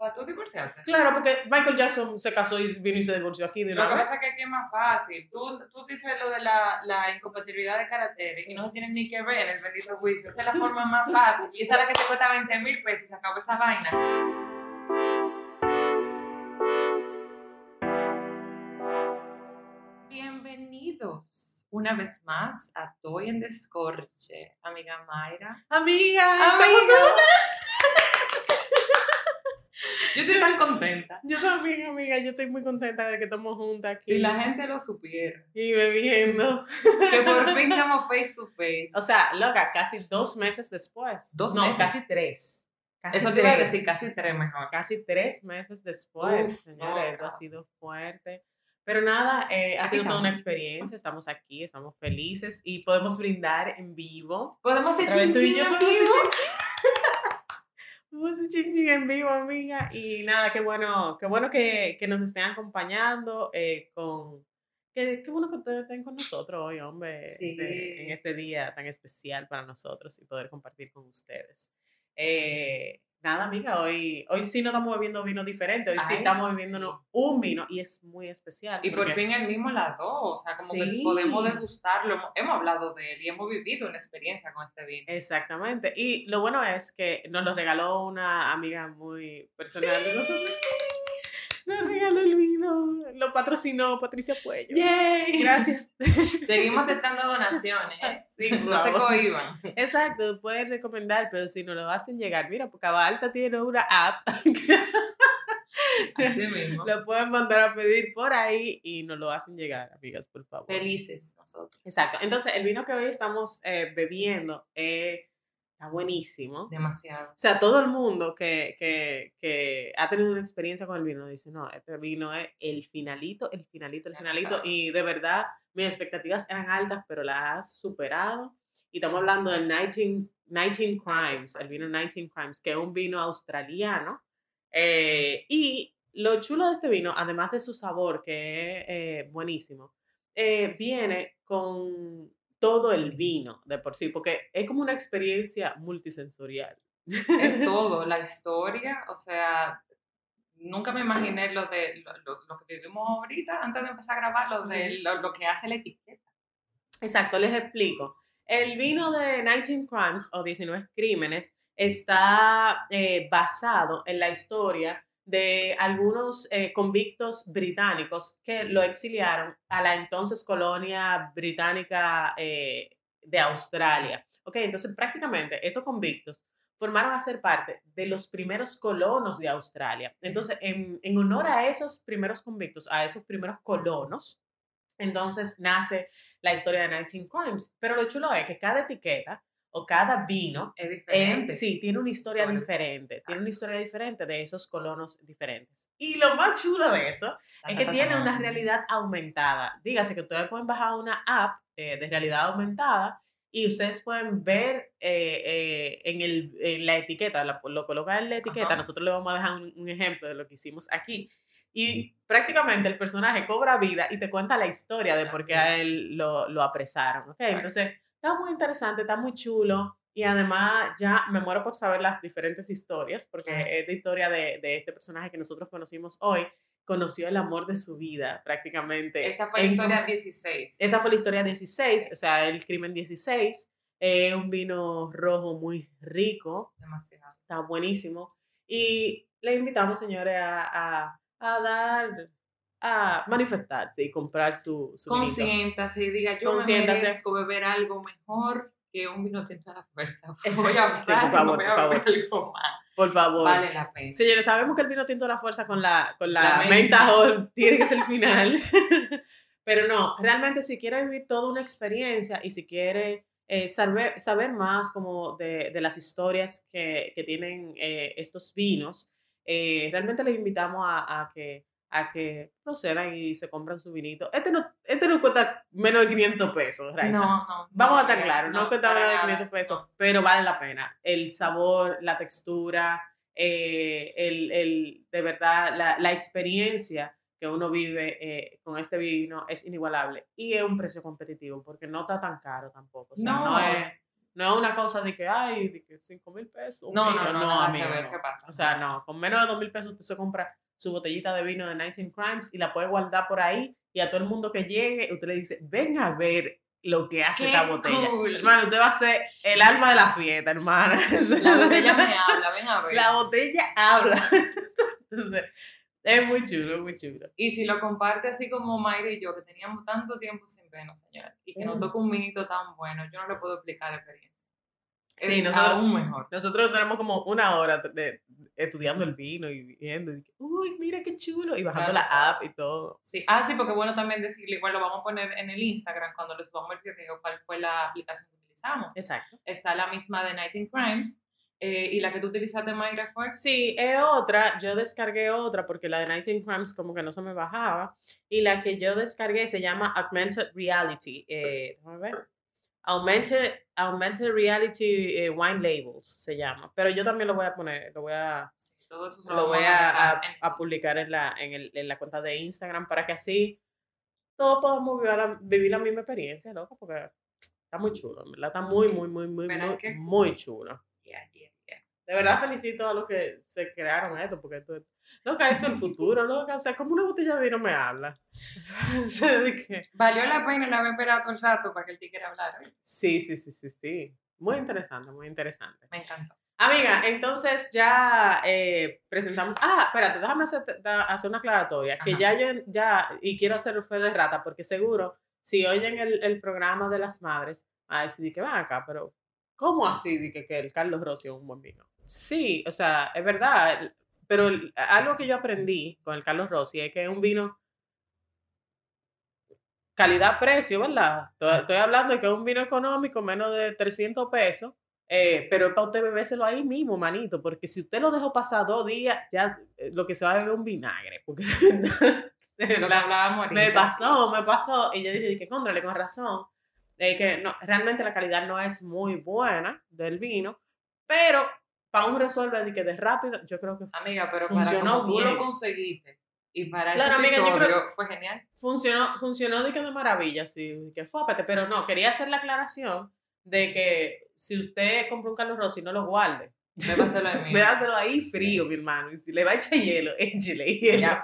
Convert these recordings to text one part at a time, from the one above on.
¿Para tú divorciarte? Claro, porque Michael Jackson se casó y vino y se divorció aquí de Lo que vez. pasa es que aquí es más fácil. Tú, tú dices lo de la, la incompatibilidad de caracteres y no se tienen ni que ver el bendito juicio. Esa es la forma más fácil. Y esa es la que te cuesta 20 mil pesos y se acabó esa vaina. Bienvenidos una vez más a Toy en Descorche, amiga Mayra. Amiga, estamos. Yo estoy tan contenta. Yo también, amiga, yo estoy muy contenta de que estamos juntas aquí. Si la gente lo supiera. Y bebiendo. Que por fin estamos face to face. O sea, loca, casi dos meses después. Dos no, meses. casi tres. Casi Eso te iba a decir casi tres mejor. Casi tres meses después, Uf, señores, esto ha sido fuerte. Pero nada, eh, ha sido toda una experiencia, estamos aquí, estamos felices y podemos brindar en vivo. Podemos yo en vivo. Vamos a hacer chin chin en vivo, amiga. Y nada, qué bueno, qué bueno que, que nos estén acompañando eh, con... Qué, qué bueno que ustedes estén con nosotros hoy, hombre, Sí. este- en este día tan especial para nosotros y poder compartir con ustedes. Eh, nada, amiga, hoy, hoy sí no estamos bebiendo vino diferente, hoy sí estamos sí. bebiéndonos un vino y es muy especial. Y por fin el mismo las dos. O sea, como que podemos degustarlo. Hemos- hablado de él y hemos vivido una experiencia con este vino. Exactamente. Y lo bueno es que nos lo regaló una amiga muy personal de nosotros. Nos regaló el vino, lo patrocinó Patricia Puello. ¡Yay! Gracias. Seguimos aceptando donaciones. Sí, no se cohiban. Exacto, pueden recomendar, pero si no lo hacen llegar, mira, porque Alta tiene una app. Así mismo. lo pueden mandar a pedir por ahí y nos lo hacen llegar, amigas, por favor. Felices nosotros. Exacto. Entonces, el vino que hoy estamos eh, bebiendo eh, está buenísimo. Demasiado. O sea, todo el mundo que, que, que ha tenido una experiencia con el vino dice, no, este vino es el finalito, el finalito, el finalito. Y de verdad, mis expectativas eran altas, pero las has superado. Y estamos hablando del 19, 19 Crimes, el vino 19 Crimes, que es un vino australiano. Eh, y lo chulo de este vino, además de su sabor, que es eh, buenísimo, eh, viene con todo el vino de por sí, porque es como una experiencia multisensorial. Es todo. La historia, o sea, nunca me imaginé lo de lo, lo- lo que vivimos ahorita antes de empezar a grabar, lo, de, lo que hace la etiqueta. Exacto, les explico. El vino de 19 Crimes o 19 Crímenes está eh, basado en la historia de algunos eh, convictos británicos que lo exiliaron a la entonces colonia británica eh, de Australia. Ok, entonces prácticamente estos convictos formaron a ser parte de los primeros colonos de Australia. Entonces, en, en honor a esos primeros convictos, a esos primeros colonos, entonces nace la historia de 19 Crimes. Pero lo chulo es que cada etiqueta o cada vino Es diferente. sí, tiene una historia Historia. diferente, Exacto. tiene una historia diferente de esos colonos diferentes. Y lo más chulo de eso es que tiene una realidad aumentada. Dígase que ustedes pueden bajar una app eh, de realidad aumentada y ustedes pueden ver eh, eh, en, el, en la etiqueta, la- lo colocan en la etiqueta, Ajá. nosotros le vamos a dejar un, un ejemplo de lo que hicimos aquí. Y prácticamente el personaje cobra vida y te cuenta la historia de por qué a él lo, lo apresaron. ¿ok? Exacto. Entonces, está muy interesante, está muy chulo. Y además ya me muero por saber las diferentes historias, porque Claro. esta historia de, de este personaje que nosotros conocimos hoy, conoció el amor de su vida prácticamente. Esta fue la historia 16. Esa fue la historia 16, o sea, el crimen 16. eh, un vino rojo muy rico, Demasiado. está buenísimo. Y le invitamos, señores, a, a, a dar, a manifestarse y comprar su, su. Consiéntase y diga, yo me merezco beber algo mejor que un vino tinto a la fuerza. Exacto. Voy a Sí, por favor, voy por a beber favor. algo más. Por favor. Vale la pena. Señores, sabemos que el vino tinto de la fuerza con la, con la, La menta, tiene que ser el final. Pero no, realmente si quiere vivir toda una experiencia y si quiere eh, saber, saber más como de, de las historias que, que tienen eh, estos vinos, eh, realmente les invitamos a, a que, a que procedan y se compran su vinito. Este no, este no cuesta menos de 500 pesos, Raiza. No, no. Vamos a no, estar amiga, claros, no, cuesta para menos de nada, 500 pesos, no. pero vale la pena. El sabor, la textura, eh, el, el- de verdad, la, la experiencia que uno vive eh, con este vino es inigualable y es un precio competitivo porque no está tan caro tampoco. O sea, no, No. es, No es una cosa de que, ay, de que 5 mil pesos. No, no, no, nada amigo, ver, no. ¿qué pasa? O sea, no, con menos de 2 mil pesos usted se compra su botellita de vino de 19 Crimes y la puede guardar por ahí y a todo el mundo que llegue, usted le dice, ven a ver lo que hace ¡Qué esta botella. cool! Hermano, usted va a ser el alma de la fiesta, hermana. La botella me habla, ven a ver. La botella habla. Entonces, es muy chulo, es muy chulo. Y si lo comparte así como Mayra y yo, que teníamos tanto tiempo sin vernos, señora, y que nos toca un vinito tan bueno, yo no le puedo explicar la experiencia. Sí, nosotros- aún mejor. Nosotros tenemos como una hora de, estudiando el vino y viendo. y Uy, mira qué chulo. Y bajando Claro, la sí. app y todo. Sí. Ah, sí, porque bueno también decirle, igual lo vamos a poner en el Instagram cuando les subamos el video, cuál fue la aplicación que utilizamos. Exacto. Está la misma de 19 Crimes, eh, y la que tú utilizaste, Mayra, fue... Sí, es otra. Yo descargué otra porque la de 19 Crimes como que no se me bajaba. Y la que yo descargué se llama Augmented Reality. Eh, déjame ver. Augmented, Augmented Reality eh, Wine Labels se llama. Pero yo también lo voy a poner, lo voy a, Todo eso se lo voy a, a- publicar en la, en, el- en la cuenta de Instagram para que así todos podamos vivir la, vivir la misma experiencia, loco, porque está muy chulo, ¿verdad? Está muy, Sí, muy, muy, muy, muy, muy chulo. Yeah, yeah, yeah. De verdad felicito a los que se crearon esto, porque esto, loca, esto es el futuro, loca, o sea, como una botella de vino me habla. De Valió la pena el haber esperado todo el rato para que el tigre hablara. sí, sí, sí, sí, sí. Muy interesante, muy interesante. Me encantó. Amiga, entonces ya eh, presentamos. Ah, espérate, déjame hacer, hacer una aclaratoria. Que ya yo, ya, y quiero hacer fe de rata, porque seguro, si oyen el, el programa de las madres, a decir que van acá, pero ¿cómo así de que, que el Carlos Rossi es un buen vino? Sí, o sea, es verdad, pero el- algo que yo aprendí con el Carlos Rossi es que es un vino calidad-precio, ¿verdad? Estoy, estoy hablando de que es un vino económico, menos de 300 pesos, eh, pero es para usted bebérselo ahí mismo, manito, porque si usted lo dejó pasar dos días, ya eh, lo que se va a beber es un vinagre, porque me pasó, me pasó, y yo dije que contrale con razón, que no, realmente la calidad no es muy buena del vino, pero para un resuelve de que de rápido, yo creo que Amiga, pero para como tú bien. lo conseguiste y para Claro, ese amiga, yo episodio creo- fue genial. funcionó, funcionó de que de maravilla, sí, que fue, pero no, quería hacer la aclaración de que si usted compra un Carlos Rossi, no lo guarde. Bébaselo ahí. Véaselo ahí frío, mi hermano. Y si le va a echar hielo, échele hielo.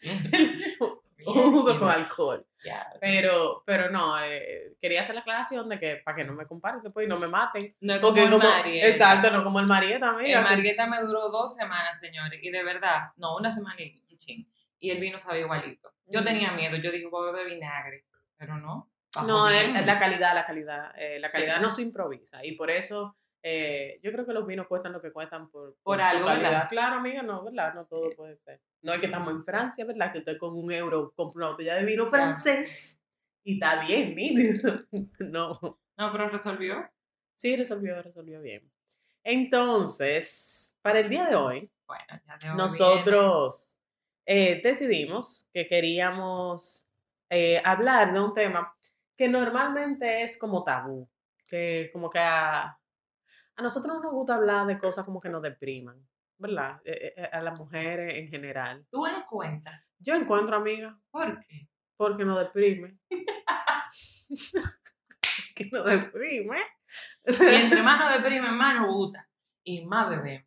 Un jugo con alcohol. Ya. Pero, pero no, eh, quería hacer la aclaración de que para que no me comparen después y no me maten. No es como el como, Marieta. exacto, no como el Marieta, amiga. El Marieta me duró dos semanas, señores, y de verdad, no, una semana y un ching. Y el vino sabía igualito. Yo tenía miedo, yo digo, voy a beber vinagre, pero no. No, el- la calidad, la calidad. eh, la Sí. calidad no se improvisa. Y por eso eh, yo creo que los vinos cuestan lo que cuestan por, Por algo. Claro, amiga, no, ¿verdad? No todo puede ser. No es que estamos en Francia, ¿verdad? Que usted con un euro compra una botella de vino francés y está bien, mire. no. No, pero resolvió. Sí, resolvió, resolvió bien. Entonces, para el día de hoy, Bueno, ya te nosotros eh, decidimos que queríamos eh, hablar de un tema que normalmente es como tabú, que como que a, a nosotros no nos gusta hablar de cosas como que nos depriman, ¿verdad? Eh, eh, a las mujeres en general. Tú en cuenta. Yo encuentro, amiga, ¿Por qué? porque nos deprime. que nos deprime. Y entre más nos deprime, más nos gusta. Y más bebemos.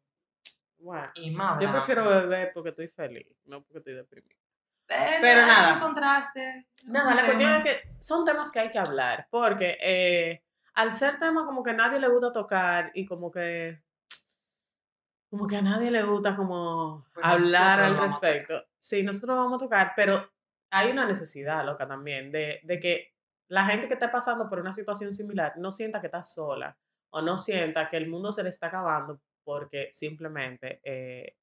Bueno, Y más yo prefiero beber porque estoy feliz, no porque estoy deprimida. Pero, Pero hay nada. contraste. Nada, la cuestión es que son temas que hay que hablar, porque eh, al ser temas como que a nadie le gusta tocar y como que como que a nadie le gusta como Pues hablar al respecto. Sí, nosotros vamos a tocar, pero hay una necesidad, loca, también, de, de que la gente que está pasando por una situación similar no sienta que está sola o no sienta que el mundo se le está acabando porque simplemente eh,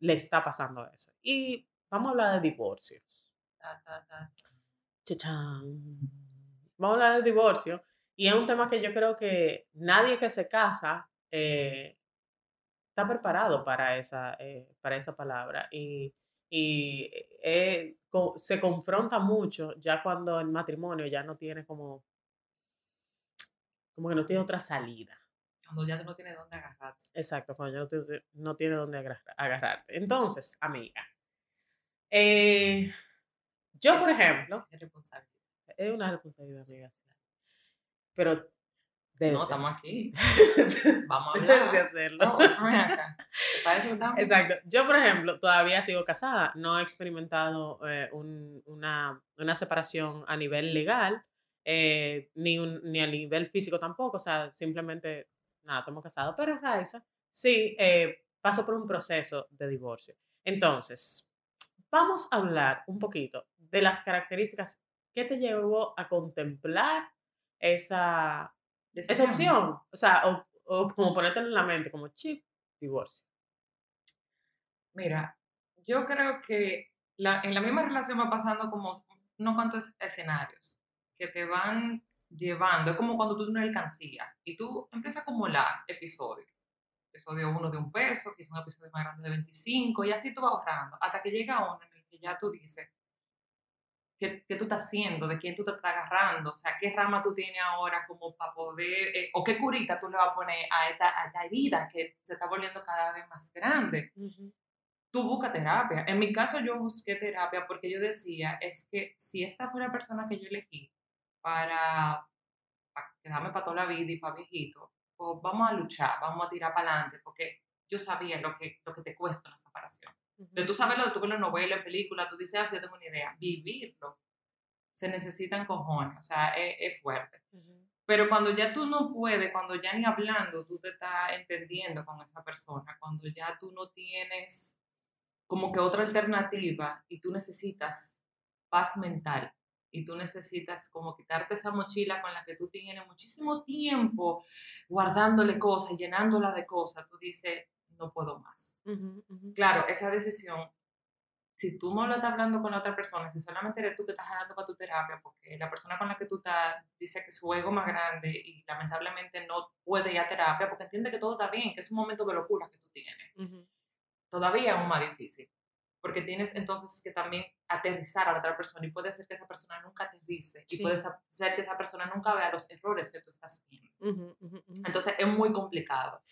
le está pasando eso. Y vamos a hablar de divorcios. Chachán. Vamos a hablar del divorcio. Y es un tema que yo creo que nadie que se casa eh, está preparado para esa, eh, para esa palabra. Y, y eh, co- se confronta mucho ya cuando el matrimonio ya no tiene como, como que no tiene otra salida. Cuando ya no tienes dónde agarrarte. Exacto, cuando ya no, tiene- no tiene dónde agarra- agarrarte. Entonces, amiga, yo, por ejemplo, Es responsabilidad. es una responsabilidad, amiga. sí. Pero no, estamos aquí. Vamos a hablar. de hacerlo. No. Exacto. Yo, por ejemplo, todavía sigo casada. No he experimentado eh, un- una, una separación a nivel legal, eh, ni, un, ni a nivel físico tampoco. O sea, simplemente, nada, estamos casados. Pero Raiza, sí, eh, paso por un proceso de divorcio. Entonces, vamos a hablar un poquito de las características que te llevó a contemplar esa, esa opción. O sea, o, o como ponértelo en la mente, como chip, divorcio. Mira, yo creo que la- en la misma relación va pasando como unos cuantos escenarios que te van llevando. Es como cuando tú tienes una alcancía y tú empiezas a acumular episodios. Episodio 1 de un peso, quizás un episodio más grande de 25, y así tú vas ahorrando, hasta que llega uno en el que ya tú dices, ¿qué, qué tú estás haciendo? ¿De quién tú te estás agarrando? O sea, ¿qué rama tú tienes ahora como para poder, eh, o qué curita tú le vas a poner a esta, a esta herida que se está volviendo cada vez más grande? tú busca terapia. En mi caso yo busqué terapia porque yo decía, es que si esta fue la persona que yo elegí para, para quedarme para toda la vida y para viejito, pues vamos a luchar, vamos a tirar para adelante, porque yo sabía lo que, lo que te cuesta una separación. De tú sabes lo de tú ves la novela, en película, tú dices, ah, sí, yo tengo una idea. Vivirlo se necesitan cojones, o sea, es, es fuerte. Pero cuando ya tú no puedes, cuando ya ni hablando tú te estás entendiendo con esa persona, cuando ya tú no tienes como que otra alternativa y tú necesitas paz mental y tú necesitas como quitarte esa mochila con la que tú tienes muchísimo tiempo guardándole cosas, llenándola de cosas, tú dices, no puedo más. Ujú, ujú. Claro, esa decisión, si tú no lo estás hablando con la otra persona, si solamente eres tú que estás jalando para tu terapia, porque la persona con la que tú estás dice que su ego es más grande y lamentablemente no puede ir a terapia porque entiende que todo está bien, que es un momento de locura que tú tienes Ujú. todavía aún más difícil, porque tienes entonces que también aterrizar a la otra persona y puede ser que esa persona nunca aterrice y Sí. puede sa- ser que esa persona nunca vea los errores que tú estás viendo. Entonces es muy complicado.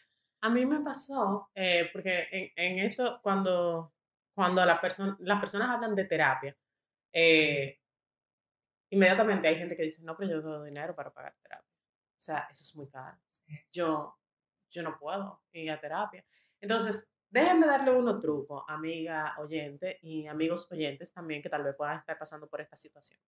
A mí me pasó, eh, porque en, en esto, cuando, cuando la persona, las personas hablan de terapia, eh, inmediatamente hay gente que dice, no, pero yo no tengo dinero para pagar terapia. O sea, eso es muy caro. Yo, yo no puedo ir a terapia. Entonces, déjenme darle unos trucos, amiga oyente y amigos oyentes también que tal vez puedan estar pasando por esta situación.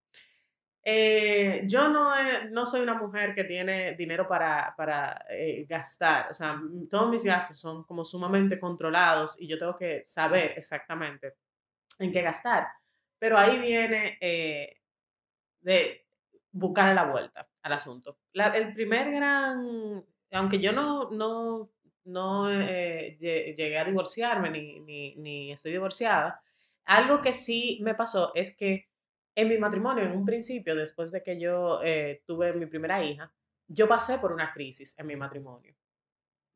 Eh, yo no, he- no soy una mujer que tiene dinero para, para eh, gastar. O sea, todos mis gastos son como sumamente controlados y yo tengo que saber exactamente en qué gastar. Pero ahí viene eh, de buscarle la vuelta al asunto. La- el primer gran, aunque yo no, no, no eh, lle- llegué a divorciarme ni, ni, ni estoy divorciada, algo que sí me pasó es que en mi matrimonio, en un principio, después de que yo eh, tuve mi primera hija, yo pasé por una crisis en mi matrimonio.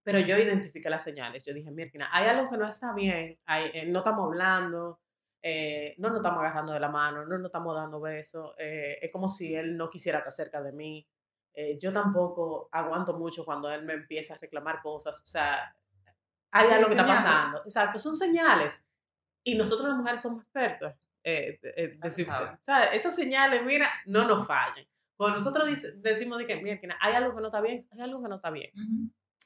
Pero yo identifiqué las señales. Yo dije, mira, hay algo que no está bien, hay- eh, no estamos hablando, eh, no nos estamos agarrando de la mano, no nos estamos dando besos, eh, es como si él no quisiera estar cerca de mí. eh, yo tampoco aguanto mucho cuando él me empieza a reclamar cosas, o sea, hay Sí, algo que está señales. pasando. Exacto, son señales. Y nosotros las mujeres somos expertos. Eh, eh, decir- sabe. ¿sabes? Esas señales, mira, no nos fallan. Cuando nosotros dice- decimos de que, mira, que hay algo que no está bien, hay algo que no está bien.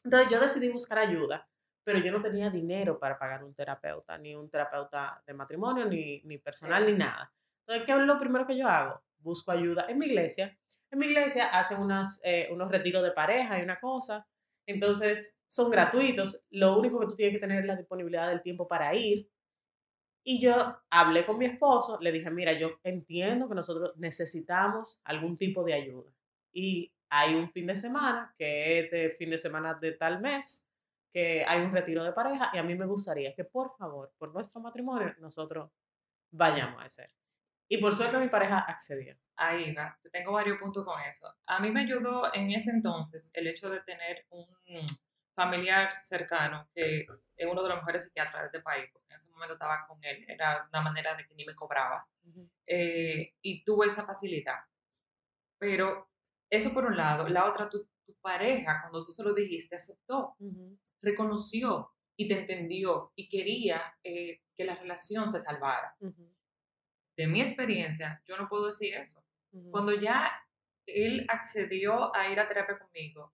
Entonces yo decidí buscar ayuda, pero yo no tenía dinero para pagar un terapeuta, ni un terapeuta de matrimonio, ni, ni personal, ni nada. Entonces, ¿qué es lo primero que yo hago? Busco ayuda en mi iglesia. En mi iglesia hacen unas, eh, unos retiros de pareja y una cosa. Entonces, son gratuitos. Lo único que tú tienes que tener es la disponibilidad del tiempo para ir. Y yo hablé con mi esposo, le dije, mira, yo entiendo que nosotros necesitamos algún tipo de ayuda. Y hay un fin de semana, que es de fin de semana de tal mes, que hay un retiro de pareja y a mí me gustaría que por favor, por nuestro matrimonio, nosotros vayamos a hacer. Y por suerte mi pareja accedió. Ahí va, tengo varios puntos con eso. A mí me ayudó en ese entonces el hecho de tener un familiar cercano que es uno de los mejores psiquiatras de este país, porque en ese momento estaba con él, era una manera de que ni me cobraba. eh, y tuve esa facilidad. Pero eso por un lado, la otra, tu, tu pareja, cuando tú se lo dijiste, aceptó, reconoció y te entendió y quería eh, que la relación se salvara. De mi experiencia, yo no puedo decir eso. Cuando ya él accedió a ir a terapia conmigo,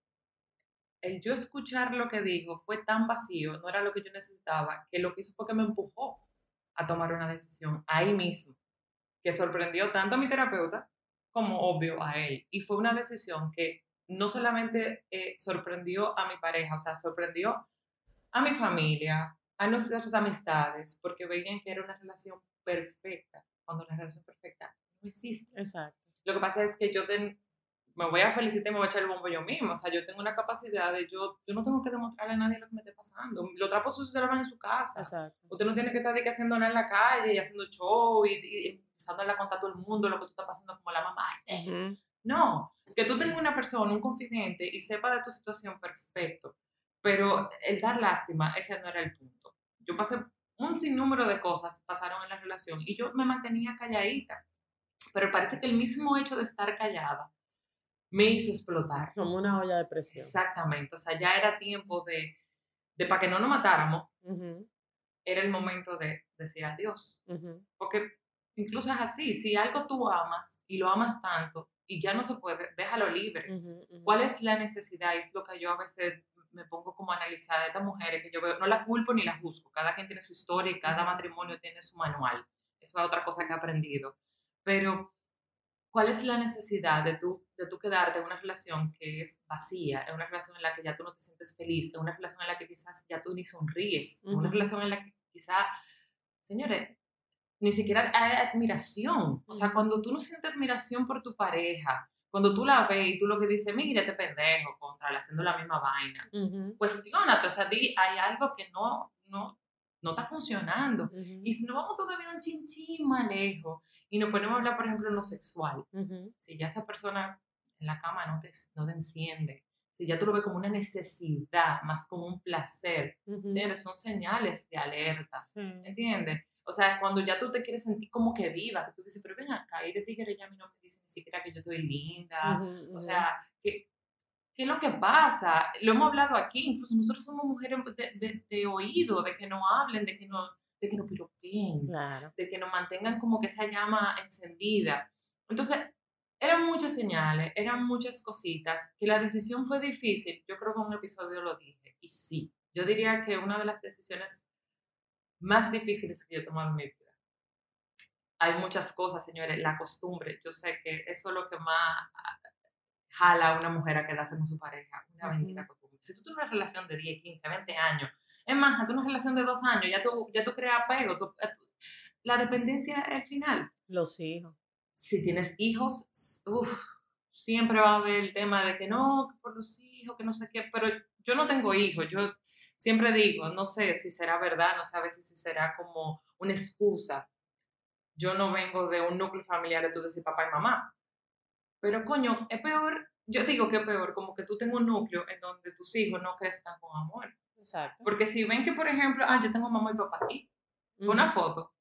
el yo escuchar lo que dijo fue tan vacío, no era lo que yo necesitaba, que lo que hizo fue que me empujó a tomar una decisión ahí mismo, que sorprendió tanto a mi terapeuta como obvio a él. Y fue una decisión que no solamente eh, sorprendió a mi pareja, o sea, sorprendió a mi familia, a nuestras amistades, porque veían que era una relación perfecta, cuando la relación perfecta no existe. Exacto. Lo que pasa es que yo me voy a felicitar y me voy a echar el bombo yo mismo. O sea, yo tengo una capacidad de yo, yo no tengo que demostrarle a nadie lo que me esté pasando. Los trapos sucios se lavan en su casa. Exacto. Usted no tiene que estar haciendo nada en la calle y haciendo show y, y empezando a contar a todo el mundo lo que tú estás pasando como la mamá. No, que tú tengas una persona, un confidente y sepa de tu situación perfecto. Pero el dar lástima, ese no era el punto. Yo pasé un sinnúmero de cosas pasaron en la relación y yo me mantenía calladita. Pero parece que el mismo hecho de estar callada me hizo explotar. Como una olla de presión. Exactamente. O sea, ya era tiempo de, de para que no nos matáramos, era el momento de decir adiós. Porque incluso es así, si algo tú amas y lo amas tanto y ya no se puede, déjalo libre. ¿Cuál es la necesidad? Es lo que yo a veces me pongo como a analizar a estas mujeres que yo veo, no la culpo ni la juzgo, cada quien tiene su historia y cada matrimonio tiene su manual. Eso es otra cosa que he aprendido. Pero, ¿cuál es la necesidad de tú, de tú quedarte en una relación que es vacía, en una relación en la que ya tú no te sientes feliz, en una relación en la que quizás ya tú ni sonríes, en una relación en la que quizás, señores, ni siquiera hay admiración. O sea, cuando tú no sientes admiración por tu pareja, cuando tú la ves y tú lo que dices, mira este pendejo, contra haciendo la misma vaina, uh cuestionate, o sea, di, hay algo que no, no, no está funcionando. Y si no vamos todavía un chinchín más lejos y nos ponemos a hablar, por ejemplo, en lo sexual, si ya esa persona en la cama no te, no te enciende, si ya tú lo ves como una necesidad, más como un placer, son señales de alerta, ¿entiendes? O sea, cuando ya tú te quieres sentir como que viva, que tú dices, pero ven acá, y de tigre ya a mí no me dice ni siquiera que yo estoy linda. O sea, ¿qué, ¿qué, es lo que pasa? Lo hemos hablado aquí, incluso nosotros somos mujeres de, de, oído, de que no hablen, de que no, de que no piropeen, de que nos mantengan como que esa llama encendida. Entonces, eran muchas señales, eran muchas cositas, que la decisión fue difícil. Yo creo que en un episodio lo dije, y sí, yo diría que una de las decisiones más difíciles que yo he tomado en mi vida. Hay muchas cosas, señores, la costumbre. Yo sé que eso es lo que más jala a una mujer a quedarse con su pareja, una bendita costumbre. Si tú tienes una relación de 10, 15, 20 años, es más, tú una relación de dos años, ya tú, ya tú creas apego, eh, la dependencia es el final. Los hijos. Si tienes hijos, uff, siempre va a haber el tema de que no, por los hijos, que no sé qué, pero yo no tengo hijos, yo siempre digo, no sé si será verdad, no veces si será como una excusa. Yo no vengo de un núcleo familiar de tú decir papá y mamá. Pero coño, es peor, yo digo que es peor, como que tú tengas un núcleo en donde tus hijos no crezcan con amor. Exacto. Porque si ven que, por ejemplo, ah, yo tengo mamá y papá aquí, una foto.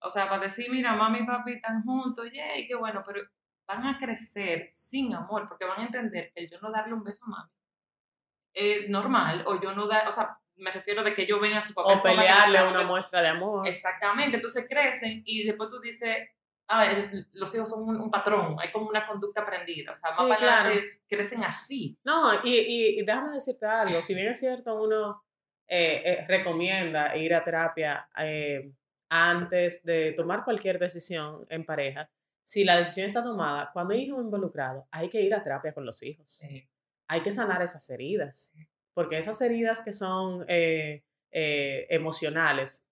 O sea, para decir, mira, mamá y papi están juntos, yay, qué bueno, pero van a crecer sin amor, porque van a entender que yo no darle un beso a mami es normal, o yo no da, o sea, me refiero de que yo ven a su papá. O pelearle una muestra de amor. Exactamente, entonces crecen y después tú dices, ah, los hijos son un, patrón, hay como una conducta aprendida, o sea, más para crecen así. No, y, y, déjame decirte algo, si bien es cierto, uno eh, eh, recomienda ir a terapia eh, antes de tomar cualquier decisión en pareja, si la decisión está tomada, cuando hay hijos involucrados, hay que ir a terapia con los hijos. Hay que sanar esas heridas porque esas heridas que son eh, eh, emocionales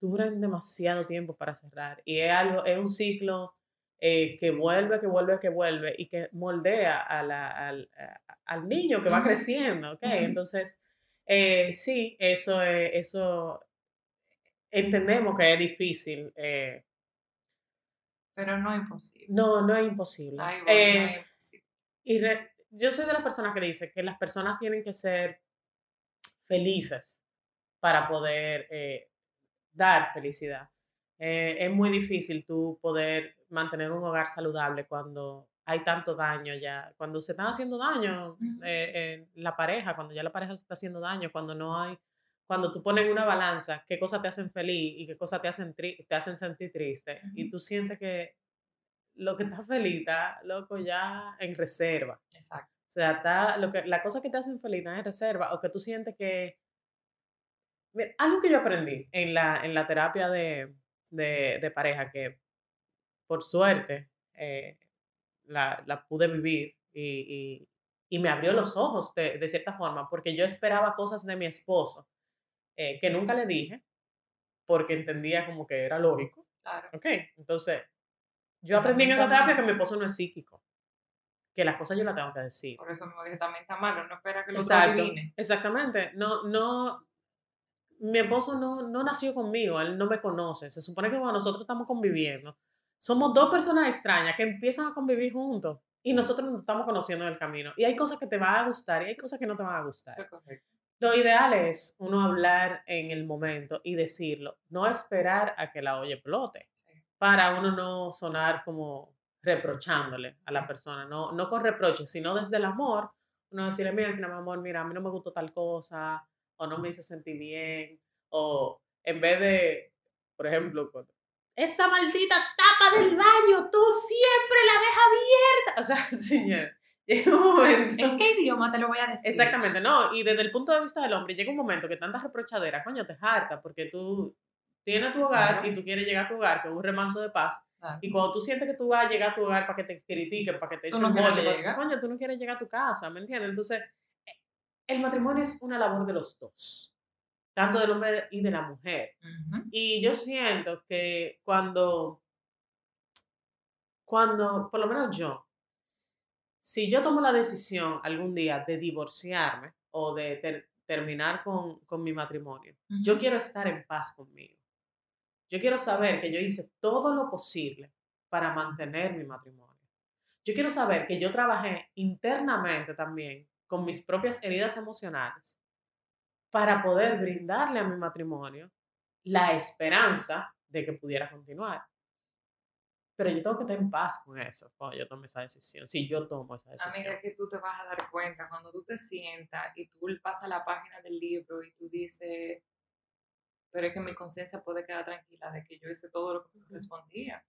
duran demasiado tiempo para cerrar y es algo, es un ciclo eh, que vuelve, que vuelve, que vuelve y que moldea al, niño que va creciendo, ¿ok? Entonces, sí, eso, eso entendemos que es difícil. Pero no es imposible. No, no es imposible. no es imposible. Y yo soy de las personas que dice que las personas tienen que ser felices para poder eh, dar felicidad. Eh, es muy difícil tú poder mantener un hogar saludable cuando hay tanto daño ya, cuando se están haciendo daño eh, en la pareja, cuando ya la pareja se está haciendo daño, cuando no hay, cuando tú pones en una balanza qué cosas te hacen feliz y qué cosas te hacen, te hacen sentir triste y tú sientes que lo que está feliz está, loco, ya en reserva. Exacto sea, está, lo que, la cosa que te hacen feliz en reserva o que tú sientes que... Mira, algo que yo aprendí en la, en la terapia de, de, de pareja, que por suerte eh, la, la pude vivir y, y, y me abrió los ojos de, de cierta forma, porque yo esperaba cosas de mi esposo eh, que nunca le dije, porque entendía como que era lógico. Claro. Ok, entonces yo aprendí en esa terapia que mi esposo no es psíquico, que las cosas yo las tengo que decir. Por eso me dije, también está malo, no espera que otro Exacto, adivine. exactamente. No, no, mi esposo no, no nació conmigo, él no me conoce. Se supone que cuando nosotros estamos conviviendo, somos dos personas extrañas que empiezan a convivir juntos y nosotros nos estamos conociendo en el camino. Y hay cosas que te van a gustar y hay cosas que no te van a gustar. Lo ideal es uno hablar en el momento y decirlo, no esperar a que la olla explote Sí. para uno no sonar como reprochándole a la persona, no, no con reproches, sino desde el amor, uno decirle, mira, mi amor, mira, a mí no me gustó tal cosa, o no me hizo sentir bien, o en vez de, por ejemplo, cuando, esa maldita tapa del baño, tú siempre la dejas abierta. O sea, señor, llega un momento. ¿En qué idioma te lo voy a decir? Exactamente, no, y desde el punto de vista del hombre, llega un momento que tanta reprochadera, coño, te harta, porque tú tienes tu hogar Claro. y tú quieres llegar a tu hogar con un remanso de paz, Claro. y cuando tú sientes que tú vas a llegar a tu hogar para que te critiquen, para que te echen no coño, tú no quieres llegar a tu casa, ¿me entiendes? Entonces, el matrimonio es una labor de los dos, tanto del hombre y de la mujer. Ujú. Y yo siento que cuando, cuando, por lo menos yo, si yo tomo la decisión algún día de divorciarme o de ter- terminar con, con mi matrimonio, yo Ujú. quiero estar en paz conmigo. Yo quiero saber que yo hice todo lo posible para mantener mi matrimonio. Yo quiero saber que yo trabajé internamente también con mis propias heridas emocionales para poder brindarle a mi matrimonio la esperanza de que pudiera continuar. Pero yo tengo que estar en paz con eso cuando yo tome esa decisión, si yo tomo esa decisión. Amiga, es que tú te vas a dar cuenta cuando tú te sientas y tú pasas la página del libro y tú dices, pero es que mi conciencia puede quedar tranquila de que yo hice todo lo que me correspondía.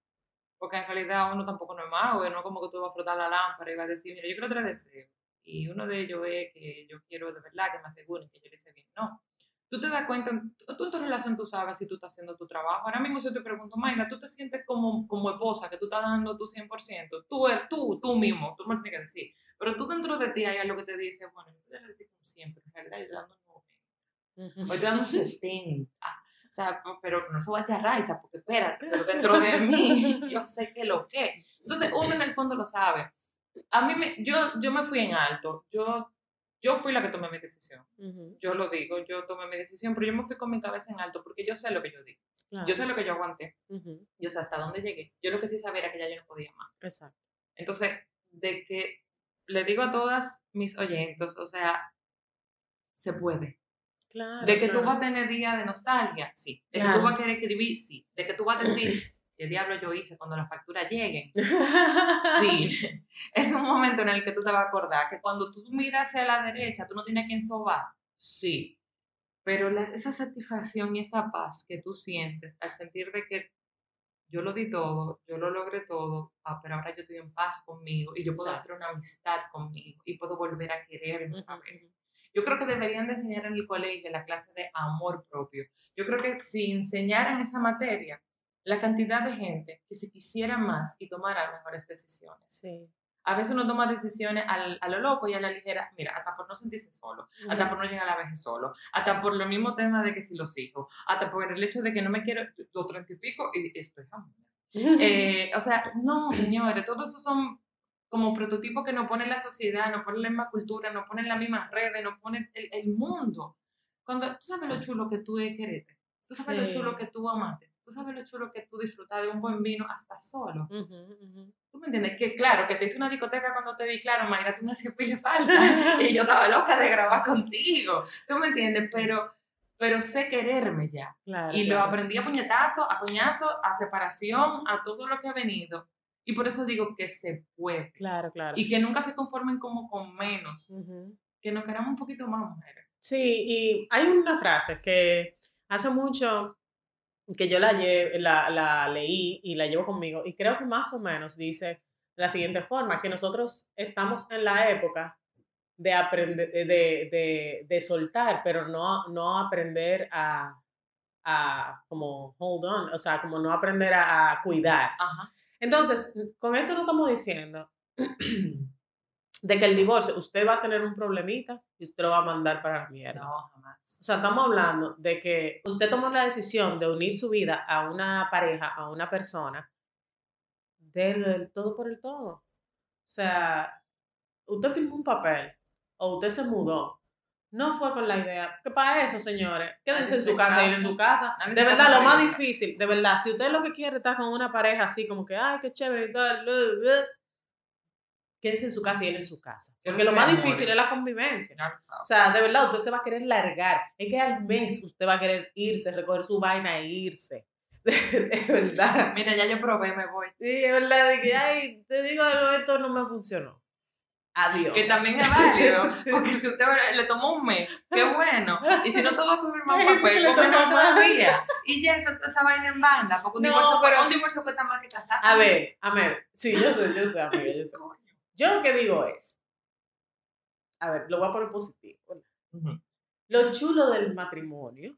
Porque en realidad uno tampoco no es mago, no como que tú vas a frotar la lámpara y vas a decir, mira, yo quiero tres deseos. Y uno de ellos es que yo quiero de verdad que me aseguren que yo lo hice bien. No. Tú te das cuenta, tú en tu relación tú sabes si tú estás haciendo tu trabajo. Ahora mismo si yo te pregunto, Mayra, tú te sientes como, como esposa, que tú estás dando tu 100%. Tú, eh, tú, tú mismo, tú me tienes que decir. Pero tú dentro de ti hay algo que te dice, bueno, yo te decir como siempre, en realidad yo dando un 90. Ujú. Hoy te dando un 70. O sea, pero no se va a hacer raiza, porque espérate, pero dentro de mí yo sé que lo que. Entonces, uno en el fondo lo sabe. A mí, me, yo, yo me fui en alto. Yo, yo fui la que tomé mi decisión. Ujú, Yo lo digo, yo tomé mi decisión, pero yo me fui con mi cabeza en alto porque yo sé lo que yo digo. Yo claro. sé lo que yo aguanté. Ujú, Yo sé hasta dónde llegué. Yo lo que sí sabía era que ya yo no podía más. Exacto. Entonces, de que le digo a todas mis oyentes, o sea, se puede. Claro, De que tú claro. vas a tener días de nostalgia, sí. De que tú vas a querer escribir, sí. De que tú vas a decir, ¿qué diablo yo hice cuando las facturas lleguen? Sí. Es un momento en el que tú te vas a acordar que cuando tú miras hacia la derecha, tú no tienes a quien sobar. Sí. Pero la- esa satisfacción y esa paz que tú sientes al sentir de que yo lo di todo, yo lo logré todo, ah, pero ahora yo estoy en paz conmigo y yo puedo Exacto. hacer una amistad conmigo y puedo volver a quererme otra vez. Yo creo que deberían de enseñar en el colegio la clase de amor propio. Yo creo que si enseñaran esa materia, la cantidad de gente que se quisiera más y tomara mejores decisiones. Sí. A veces uno toma decisiones al- a lo loco y a la ligera, mira, hasta por no sentirse solo, hasta por no llegar a la vejez solo, hasta por lo mismo tema de que si los hijos, hasta por el hecho de que no me quiero, los treinta y pico y estoy. Eh, o sea, no, señores, todos esos son como prototipos que nos pone la sociedad, nos pone la misma cultura, nos ponen las mismas redes, nos pone el, el mundo. Cuando tú sabes lo chulo que tú quererte, tú sabes lo chulo que tú amaste, tú sabes lo chulo que tú disfrutas de un buen vino hasta solo. ¿Tú me entiendes? Que claro, que te hice una discoteca cuando te vi, claro, Mayra, tú me hacías pile falta y yo estaba loca de grabar contigo. ¿Tú me entiendes? Pero, pero sé quererme ya. Claro, Y lo aprendí a puñetazo, a coñazo, a separación, a todo lo que ha venido. Y por eso digo que se puede. Claro, claro. Y que nunca se conformen como con menos. Ujú. Que nos queramos un poquito más, mujeres. Sí, y hay una frase que hace mucho que yo la, lle- la, la leí y la llevo conmigo y creo que más o menos dice de la siguiente forma, que nosotros estamos en la época de aprender, de, de, de soltar, pero no, no aprender a, a como hold on, o sea, como no aprender a, a cuidar. Ajá. Entonces, con esto no estamos diciendo de que el divorcio, usted va a tener un problemita y usted lo va a mandar para la mierda. No, jamás. O sea, estamos hablando de que usted tomó la decisión de unir su vida a una pareja, a una persona, del, del todo por el todo. O sea, usted firmó un papel o usted se mudó. No fue con la idea. Que para eso, señores, quédense en su casa, ir en su casa. De verdad, lo más difícil, de verdad, si usted lo que quiere está con una pareja así como que, ay, qué chévere y tal, blu, blu", quédese en su casa y él en su casa. Porque lo más difícil es la convivencia. O sea, de verdad, usted se va a querer largar. Es que al mes usted va a querer irse, recoger su vaina e irse. De, verdad. Mira, ya yo probé, me voy. Sí, es verdad, de que, ay, te digo algo, esto no me funcionó. Adiós. Que también es válido, porque si usted le tomó un mes, qué bueno. Y si no todo va a firmar un papel, más. todavía. Y ya eso esa vaina en banda, porque un, No, divorcio, pero- un divorcio cuesta más que casarse. A ver, a ver. Sí, yo sé, yo sé, amiga, yo sé. Yo lo que digo es, a ver, lo voy a poner positivo. Ujú. Lo chulo del matrimonio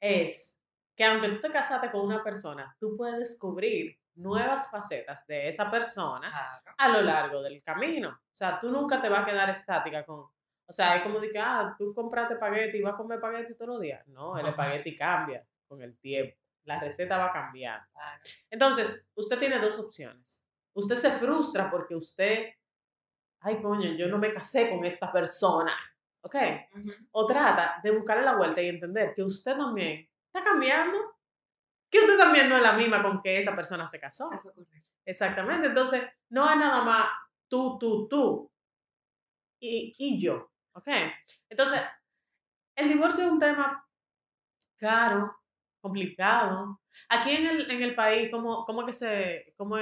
es que aunque tú te casaste con una persona, tú puedes descubrir nuevas facetas de esa persona Claro. a lo largo del camino. O sea, tú nunca te vas a quedar estática con... O sea, es como de que, ah, tú compraste espagueti y vas a comer espagueti todos los días. No, el espagueti cambia con el tiempo. La receta va cambiando. Entonces, usted tiene dos opciones. Usted se frustra porque usted, ay, coño, yo no me casé con esta persona. ¿Ok? O trata de buscarle la vuelta y entender que usted también está cambiando. Que usted también no es la misma con que esa persona se casó. Eso. Exactamente. Entonces, no es nada más tú, tú, tú y, y yo. ¿Ok? Entonces, el divorcio es un tema caro, complicado. Aquí en el, en el país, ¿cómo, cómo, que se, cómo,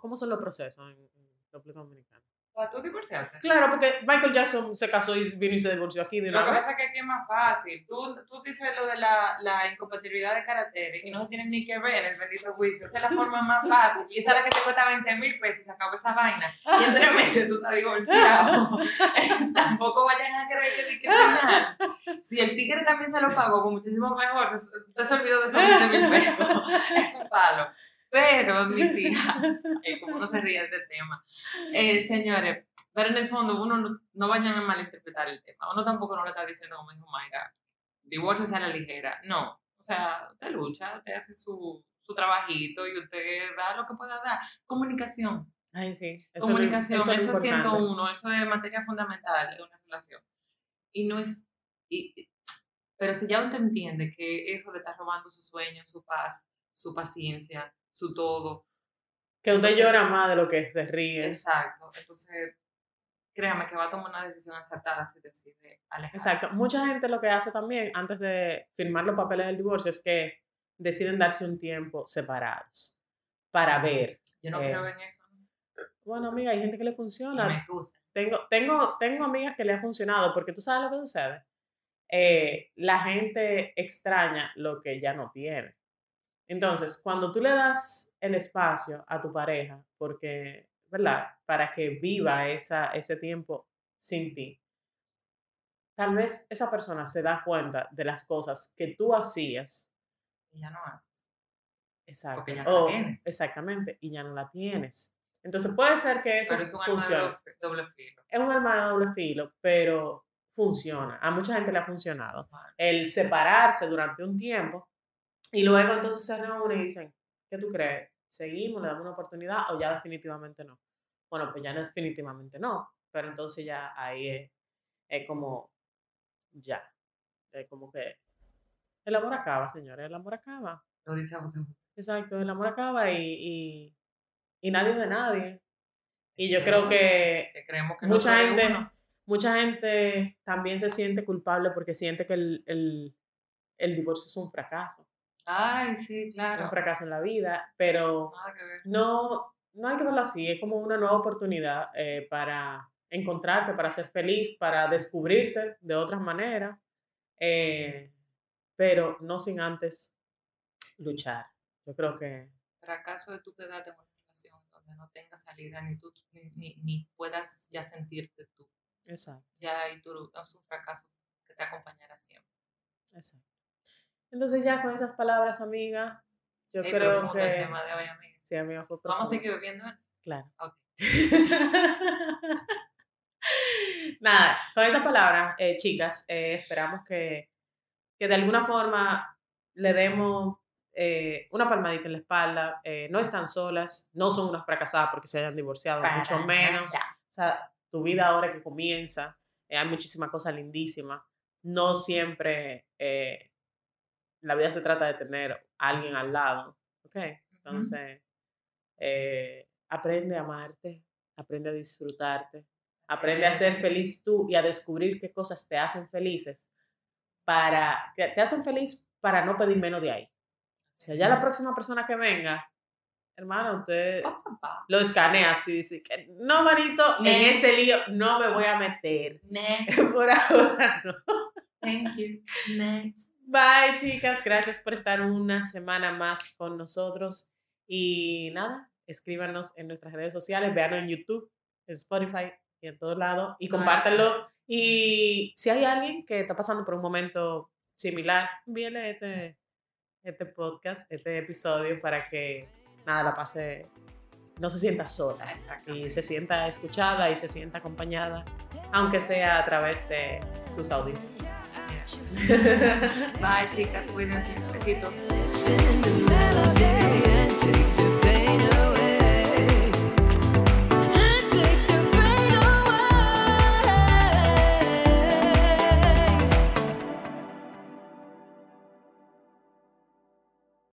cómo son los procesos en, en República Dominicana? ¿Para tú divorciarte? Claro, porque Michael Jackson se casó y vino y se divorció aquí de Lo que vez. pasa es que aquí es más fácil. Tú, tú dices lo de la, la incompatibilidad de caracteres y no tiene ni que ver el bendito juicio. Esa es la forma más fácil. Y esa es la que te cuesta 20 mil pesos y se acabó esa vaina. Y en tres meses tú estás divorciado. Tampoco vayan a creer que que final. Si el tigre también se lo pagó, pues muchísimo mejor. Se- Usted se olvidó de esos 20 mil pesos. Es un palo. Pero, mis hijas, como uno se ríe de este tema. Eh, señores, pero en el fondo uno no, no vayan a malinterpretar el tema. Uno tampoco no le está diciendo como dijo Maiga, divorcio a la ligera. No. O sea, usted lucha, usted hace su, su trabajito y usted da lo que pueda dar. Comunicación. Ay, sí. eso es Comunicación, eso, es lo es importante. 101, eso es materia fundamental de una relación. Y no es. y- pero si ya usted entiende que eso le está robando su sueño, su paz, su paciencia, su todo. Que usted Entonces- llora más de lo que se ríe. Exacto. Entonces, créame que va a tomar una decisión acertada si decide alejarse. Exacto. Mucha gente lo que hace también antes de firmar los papeles del divorcio es que deciden darse un tiempo separados para ver. Yo no Eh, creo en eso. ¿no? Bueno, amiga, hay gente que le funciona. me. Tengo, tengo, tengo amigas que le ha funcionado porque tú sabes lo que sucede. Eh, la gente extraña lo que ya no tiene. Entonces, cuando tú le das el espacio a tu pareja, porque, ¿verdad? Para que viva esa, ese tiempo sin ti, tal vez esa persona se da cuenta de las cosas que tú hacías Y ya no haces. Exacto. Porque ya no la o- tienes. Exactamente, y ya no la tienes. Entonces puede ser que eso Pero es un arma de funcione. doble- doble filo. Es un arma de doble filo, pero funciona. A mucha gente le ha funcionado. El separarse durante un tiempo y luego entonces se reúnen y dicen, ¿qué tú crees? ¿Seguimos? ¿Le damos una oportunidad o ya definitivamente no? Bueno, pues ya definitivamente no, pero entonces ya ahí es, es como, ya, es como que el amor acaba, señores, el amor acaba. Lo dice José. Exacto, el amor acaba y, y, y nadie es de nadie. Y yo creo que Que creemos que mucha no gente, uno. mucha gente también se siente culpable porque siente que el, el, el divorcio es un fracaso, Ay, sí, un claro. fracaso en la vida, pero no, no hay que verlo así, es como una nueva oportunidad eh, para encontrarte, para ser feliz, para descubrirte de otras maneras, eh, pero no sin antes luchar. Yo creo que fracaso de tu quedarte en una relación donde no tengas salida ni tú ni, ni, ni puedas ya sentirte tú. Exacto. ya ahí tú es un fracaso que te acompañará siempre. Exacto. Entonces ya con esas palabras, amiga, yo creo profundo el que... tema de hoy, amiga. Sí, amiga, fue Vamos a seguir bebiendo. ¿eh? Claro. Ok. Nada, con esas palabras, eh, chicas, eh, esperamos que, que de alguna forma le demos eh, una palmadita en la espalda. eh, no están solas, no son unas fracasadas porque se hayan divorciado, Para mucho menos. nada. O sea, tu vida ahora que comienza, eh, hay muchísimas cosas lindísimas. No siempre la vida se trata de tener a alguien al lado. ¿Ok? Entonces, eh, aprende a amarte, aprende a disfrutarte, aprende a ser feliz tú y a descubrir qué cosas te hacen felices para que te hacen feliz para no pedir menos de ahí. O sea, ya la próxima persona que venga, hermano, usted lo escanea así, dice que no, manito, en ese lío no me voy a meter. Next. Por ahora no. Thank you. Next. Bye, chicas. Gracias por estar una semana más con nosotros. Y nada, escríbanos en nuestras redes sociales, véanos en YouTube, en Spotify y en todos lados. Y compártanlo. Y si hay alguien que está pasando por un momento similar, envíele este, este podcast, este episodio para que nada, la pase, no se sienta sola y se sienta escuchada y se sienta acompañada, aunque sea a través de sus audios. Bye, chicas. Cuídense. Besitos.